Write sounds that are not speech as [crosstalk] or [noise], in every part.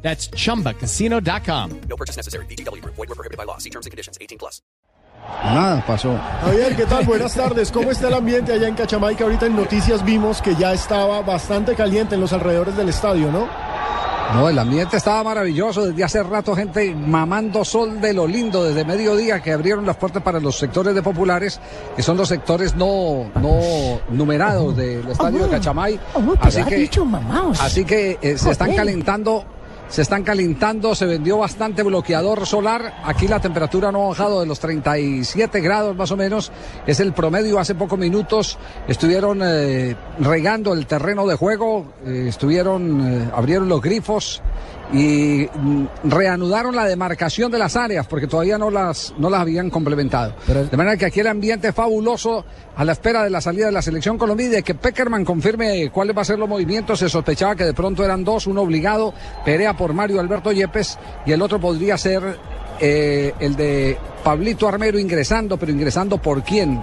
That's chumbacasino.com. No purchase necessary. BGW. Void were prohibited by law. See terms and conditions. 18 plus. Nada pasó. Javier, ¿qué tal? Buenas tardes. ¿Cómo está el ambiente allá en Cachamaica? Ahorita en noticias vimos que ya estaba bastante caliente en los alrededores del estadio, ¿no? No, el ambiente estaba maravilloso. Desde hace rato, gente mamando sol de lo lindo desde mediodía que abrieron las puertas para los sectores de populares, que son los sectores no, no numerados del estadio de Cachamay. Así que, así que eh, se están calentando. Se están calentando, se vendió bastante bloqueador solar. Aquí la temperatura no ha bajado de los 37 grados más o menos. Es el promedio. Hace pocos minutos estuvieron eh, regando el terreno de juego, eh, estuvieron, eh, abrieron los grifos y mm, reanudaron la demarcación de las áreas porque todavía no las, no las habían complementado. de manera que aquí el ambiente es fabuloso a la espera de la salida de la selección colombiana y de que Peckerman confirme cuáles van a ser los movimientos. Se sospechaba que de pronto eran dos, uno obligado, Perea por Mario Alberto Yepes y el otro podría ser eh, el de Pablito Armero ingresando, pero ingresando por quién.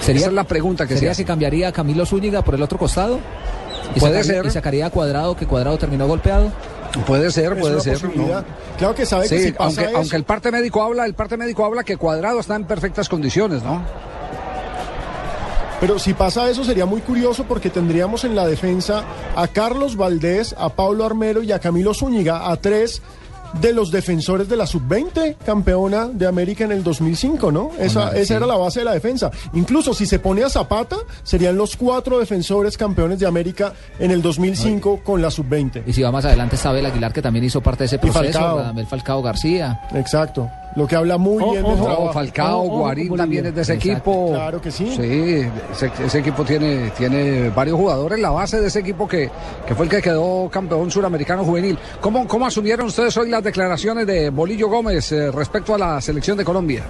Sería Esa es la pregunta que ¿Sería se si cambiaría a Camilo Zúñiga por el otro costado? ¿Y Puede sacaría- ser. ¿Y sacaría a Cuadrado, que Cuadrado terminó golpeado? Puede ser, Es puede ser. Claro que sabe que si pasa aunque, eso, aunque el parte médico habla, el parte médico habla que Cuadrado está en perfectas condiciones, ¿no? pero si pasa eso sería muy curioso porque tendríamos en la defensa a Carlos Valdés, a Pablo Armero y a Camilo Zúñiga, a tres de los defensores de la sub-20 campeona de América en el 2005, ¿no? Esa, esa era la base de la defensa. Incluso si se pone a Zapata, serían los cuatro defensores campeones de América en el 2005 con la sub-20. Y si va más adelante está Abel Aguilar, que también hizo parte de ese proceso. Falcao García. Exacto. Lo que habla muy bien del No, trabajo. Falcao, Guarín también es de ese Exacto. equipo. Claro que sí. Sí, ese, ese equipo tiene, tiene varios jugadores. La base de ese equipo que, que fue el que quedó campeón suramericano juvenil. ¿Cómo, ¿Cómo asumieron ustedes hoy las declaraciones de Bolillo Gómez eh, respecto a la selección de Colombia?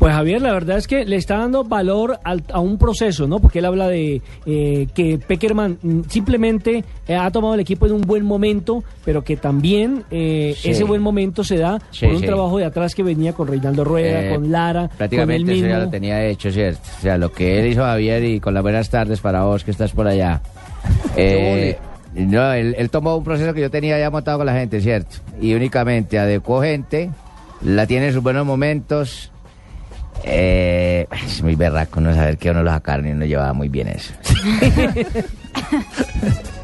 Pues Javier, la verdad es que le está dando valor al- a un proceso, ¿no? Porque él habla de eh, que Peckerman mm, simplemente eh, ha tomado el equipo en un buen momento, pero que también eh, Sí. ese buen momento se da Sí, por un sí. trabajo de atrás que venía con Reinaldo Rueda, Eh, con Lara, con él Prácticamente eso mismo. ya lo tenía hecho, ¿cierto? O sea, lo que él hizo Javier y con las buenas tardes para vos que estás por allá. [laughs] Eh, no, él, él tomó un proceso que yo tenía ya montado con la gente, ¿cierto? Y únicamente adecuó gente, la tiene en sus buenos momentos. Eh, es muy berraco no saber que uno lo sacaron y no llevaba muy bien eso. [laughs]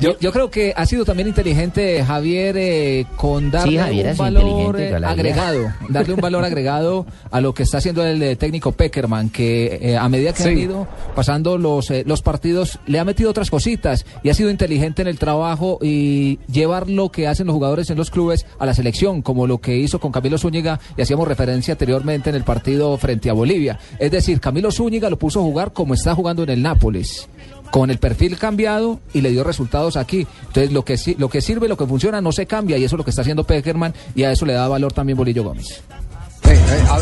Yo, yo creo que ha sido también inteligente Javier eh, con darle Sí, Javier ha un valor inteligente eh, agregado, darle un valor agregado a lo que está haciendo el eh, técnico Peckerman, que eh, a medida que Sí. han ido pasando los, eh, los partidos le ha metido otras cositas y ha sido inteligente en el trabajo y llevar lo que hacen los jugadores en los clubes a la selección, como lo que hizo con Camilo Zúñiga y hacíamos referencia anteriormente en el partido frente a Bolivia. Es decir, Camilo Zúñiga lo puso a jugar como está jugando en el Nápoles con el perfil cambiado y le dio resultados aquí. Entonces, lo que, lo que sirve, lo que funciona, no se cambia y eso es lo que está haciendo Peckerman y a eso le da valor también Bolillo Gómez.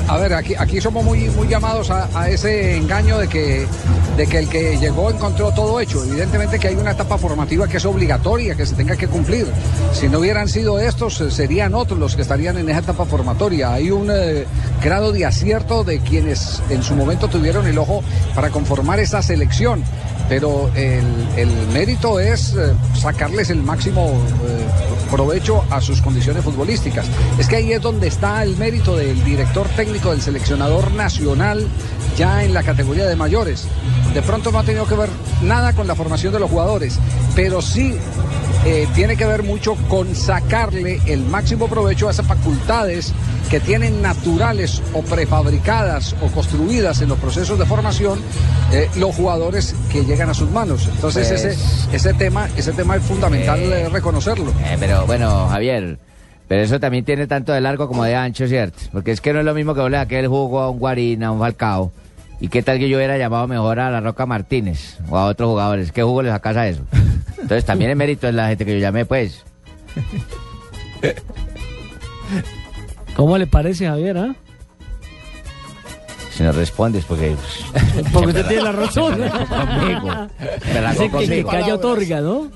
A, ver, aquí, somos muy, llamados a, ese engaño de que, de que el que llegó encontró todo hecho. Evidentemente que hay una etapa formativa que es obligatoria, que se tenga que cumplir. Si no hubieran sido estos, eh, serían otros los que estarían en esa etapa formatoria. Hay un eh, grado de acierto de quienes en su momento tuvieron el ojo para conformar esa selección. Pero el, mérito es eh, sacarles el máximo provecho a sus condiciones futbolísticas. Es que ahí es donde está el mérito del director técnico del seleccionador nacional ya en la categoría de mayores. De pronto no ha tenido que ver nada con la formación de los jugadores, pero sí eh, tiene que ver mucho con sacarle el máximo provecho a esas facultades que tienen naturales o prefabricadas o construidas en los procesos de formación eh, los jugadores que llegan a sus manos. Entonces Pues- ese, ese tema, ese tema es fundamental Eh, reconocerlo. Eh, pero bueno, Javier, pero eso también tiene tanto de largo como de ancho, ¿cierto? Porque es que no es lo mismo que vos le aquel jugo a un Guarina, a un Falcao. ¿Y qué tal que yo hubiera llamado mejor a la Roca Martínez o a otros jugadores? ¿Qué jugo le sacas a eso? Entonces también el mérito es la gente que yo llamé, pues. ¿Cómo le parece, Javier, ah? ¿eh? si no respondes porque pues, porque usted tiene la [laughs] razón conmigo me la que, que calla otorga no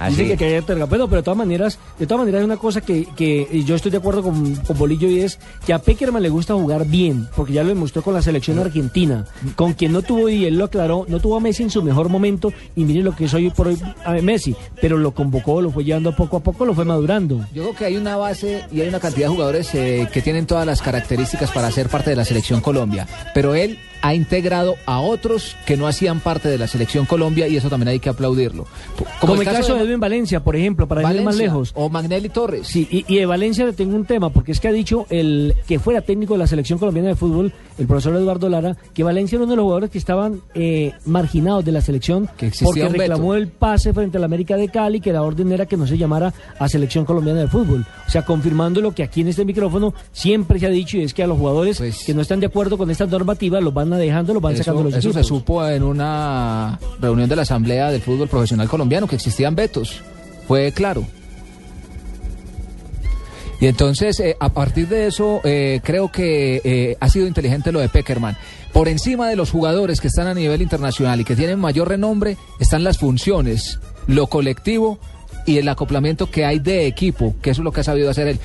Así. Dice que calla otorga. Pero, de todas maneras, de todas maneras es una cosa que, que yo estoy de acuerdo con, con Bolillo y es que a Peckerman le gusta jugar bien, porque ya lo demostró con la selección argentina, con quien no tuvo, y él lo aclaró, no tuvo a Messi en su mejor momento, y mire lo que es hoy por hoy a Messi, pero lo convocó, lo fue llevando poco a poco, lo fue madurando. Yo creo que hay una base y hay una cantidad de jugadores eh, que tienen todas las características para ser parte de la selección Colombia, pero él ha integrado a otros que no hacían parte de la selección Colombia y eso también hay que aplaudirlo. P- Como, el caso de de Edwin Valencia, por ejemplo, para ir más Valencia lejos. o Magnelli Torres. Sí, y, y de Valencia le tengo un tema, porque es que ha dicho el que fuera técnico de la selección colombiana de fútbol, el profesor Eduardo Lara, que Valencia era uno de los jugadores que estaban eh, marginados de la selección Que porque reclamó el pase frente a la América de Cali, que la orden era que no se llamara a selección colombiana de fútbol. O sea, confirmando lo que aquí en este micrófono siempre se ha dicho, y es que a los jugadores Pues- que no están de acuerdo con esta normativa los van dejando, los van Eso, sacando los eso se supo en una reunión de la Asamblea del Fútbol Profesional Colombiano, que existían vetos. Fue claro. Y entonces, eh, a partir de eso, eh, creo que eh, ha sido inteligente lo de Peckerman. Por encima de los jugadores que están a nivel internacional y que tienen mayor renombre, están las funciones, lo colectivo y el acoplamiento que hay de equipo, que eso es lo que ha sabido hacer él.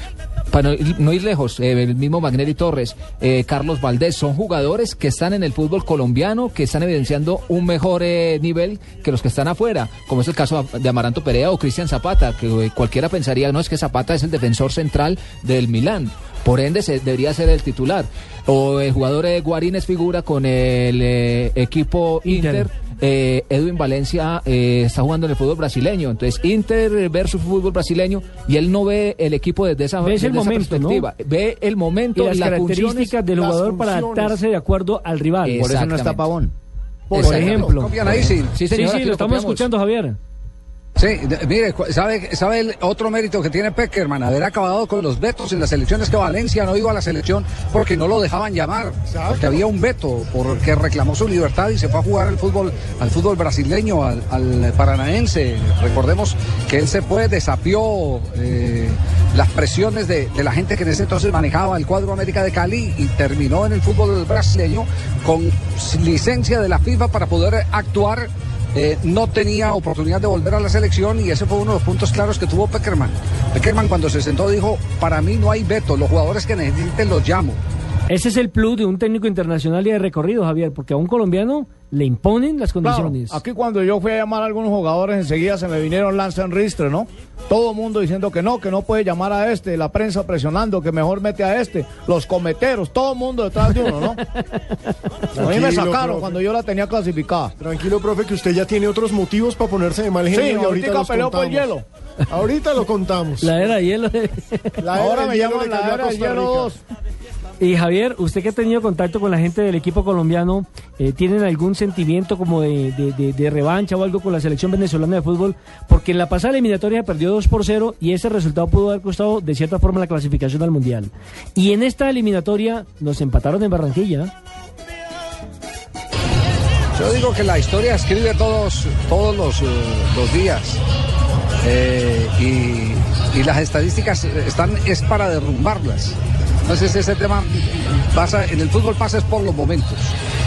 Para no ir, lejos, eh, el mismo Magnelli Torres, eh, Carlos Valdés, son jugadores que están en el fútbol colombiano, que están evidenciando un mejor eh, nivel que los que están afuera, como es el caso de Amaranto Perea o Cristian Zapata, que eh, cualquiera pensaría, no es que Zapata es el defensor central del Milán, por ende se, debería ser el titular. O el jugador eh, Guarín es figura con el eh, equipo Inter. Inter eh, Edwin Valencia eh, está jugando en el fútbol brasileño. Entonces, Inter versus fútbol brasileño y él no ve el equipo desde esa, Ve desde el esa momento, ¿no? perspectiva. Ve el Y momento las las características del jugador para adaptarse de acuerdo al rival. Por eso no está. Pavón. Por ejemplo. ¿Copian ahí? Sí. Sí, lo estamos escuchando, Javier. Sí, mire, ¿sabe, ¿sabe el otro mérito que tiene Peckerman? Haber acabado con los vetos en las elecciones que Valencia no iba a la selección porque no lo dejaban llamar. Porque había un veto porque reclamó su libertad y se fue a jugar al fútbol, al fútbol brasileño, al, al paranaense. Recordemos que él se fue, desafió eh, las presiones de, de la gente que en ese entonces manejaba el cuadro América de Cali y terminó en el fútbol brasileño con licencia de la FIFA para poder actuar eh, no tenía oportunidad de volver a la selección y ese fue uno de los puntos claros que tuvo Peckerman. Peckerman cuando se sentó dijo, para mí no hay veto, los jugadores que necesiten los llamo. Ese es el plus de un técnico internacional y de recorrido, Javier, porque a un colombiano le imponen las Claro, condiciones. aquí cuando yo fui a llamar a algunos jugadores, enseguida se me vinieron Lance Enristre, ¿no? Todo el mundo diciendo que no, que no puede llamar a este, la prensa presionando, que mejor mete a este, los cometeros, todo el mundo detrás de uno, ¿no? [laughs] a mí me sacaron profe. cuando yo la tenía clasificada. Tranquilo, profe, que usted ya tiene otros motivos para ponerse de mal genio Sí, y ahorita ahorita los peleó por el contamos. Ahorita lo contamos. La era de hielo. [laughs] La era Ahora me hielo llaman la era hielo Rica. 2. Y Javier, usted que ha tenido contacto con la gente del equipo colombiano, eh, ¿tienen algún sentimiento como de, revancha o algo con la selección venezolana de fútbol? Porque en la pasada eliminatoria perdió 2 por 0 y ese resultado pudo haber costado de cierta forma la clasificación al Mundial. Y en esta eliminatoria nos empataron en Barranquilla. Yo digo que la historia escribe todos, todos los, eh, días Eh, y, y las estadísticas están es para derrumbarlas. Entonces ese tema pasa, en el fútbol pasa es por los momentos.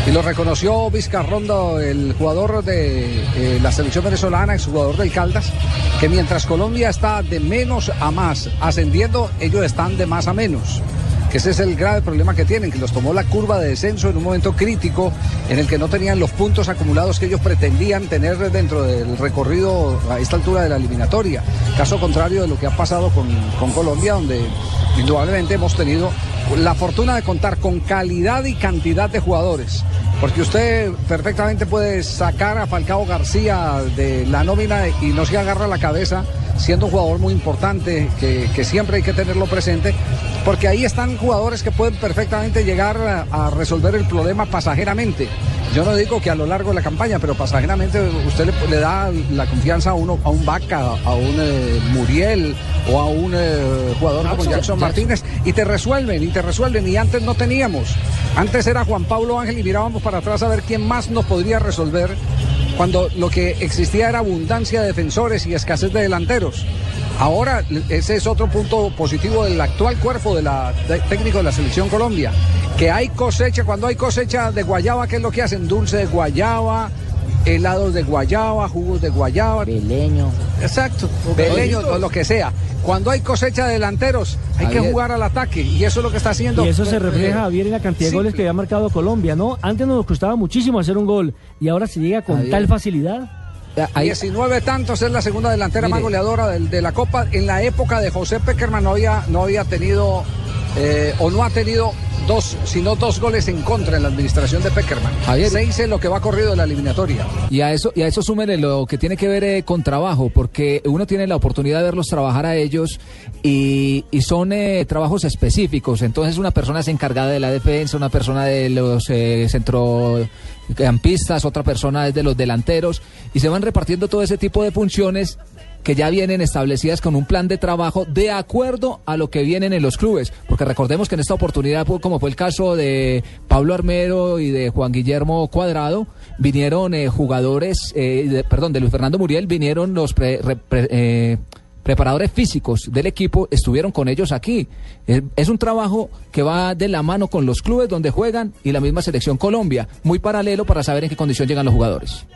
Y lo reconoció Vizcarrondo, el jugador de eh, la selección venezolana, ex jugador del Caldas, que mientras Colombia está de menos a más ascendiendo, ellos están de más a menos que ese es el grave problema que tienen, que los tomó la curva de descenso en un momento crítico en el que no tenían los puntos acumulados que ellos pretendían tener dentro del recorrido a esta altura de la eliminatoria. Caso contrario de lo que ha pasado con, con Colombia, donde indudablemente hemos tenido la fortuna de contar con calidad y cantidad de jugadores. Porque usted perfectamente puede sacar a Falcao García de la nómina y no se agarra la cabeza siendo un jugador muy importante, que, que siempre hay que tenerlo presente, porque ahí están jugadores que pueden perfectamente llegar a, a resolver el problema pasajeramente. Yo no digo que a lo largo de la campaña, pero pasajeramente usted le, le da la confianza a uno, a un Vaca, a un eh, Muriel o a un eh, jugador como Jackson Martínez y te resuelven, y te resuelven. Y antes no teníamos. Antes era Juan Pablo Ángel y mirábamos para atrás a ver quién más nos podría resolver cuando lo que existía era abundancia de defensores y escasez de delanteros. Ahora ese es otro punto positivo del actual cuerpo de la de- técnico de la selección Colombia. que hay cosecha, cuando hay cosecha de guayaba, ¿qué es lo que hacen? Dulce de guayaba, helados de guayaba, jugos de guayaba. Beleño. Exacto, beleño o lo que sea. Cuando hay cosecha de delanteros, hay que jugar al ataque y eso es lo que está haciendo. Y eso se refleja, eh, Javier, en la cantidad de sí, goles que había marcado Colombia, ¿no? Antes nos costaba muchísimo hacer un gol y ahora se llega con Javier. tal facilidad. Ahí- 19 tantos es la segunda delantera más goleadora de, la Copa. En la época de José Peckerman no había, no había tenido eh, o no ha tenido dos, sino dos goles en contra en la administración de Peckerman. Javier. Seis en lo que va corrido de la eliminatoria. Y a eso, y a eso súmele lo que tiene que ver eh, con trabajo, porque uno tiene la oportunidad de verlos trabajar a ellos y, y son eh, trabajos específicos. Entonces una persona es encargada de la defensa, una persona de los eh, centrocampistas, otra persona es de los delanteros y se van repartiendo todo ese tipo de funciones que ya vienen establecidas con un plan de trabajo de acuerdo a lo que vienen en los clubes. Porque recordemos que en esta oportunidad, pues, como fue el caso de Pablo Armero y de Juan Guillermo Cuadrado, vinieron eh, jugadores, eh, perdón, de Luis Fernando Muriel, vinieron los pre- re- pre- eh, preparadores físicos del equipo, estuvieron con ellos aquí. Es, es un trabajo que va de la mano con los clubes donde juegan y la misma selección Colombia, muy paralelo para saber en qué condición llegan los jugadores.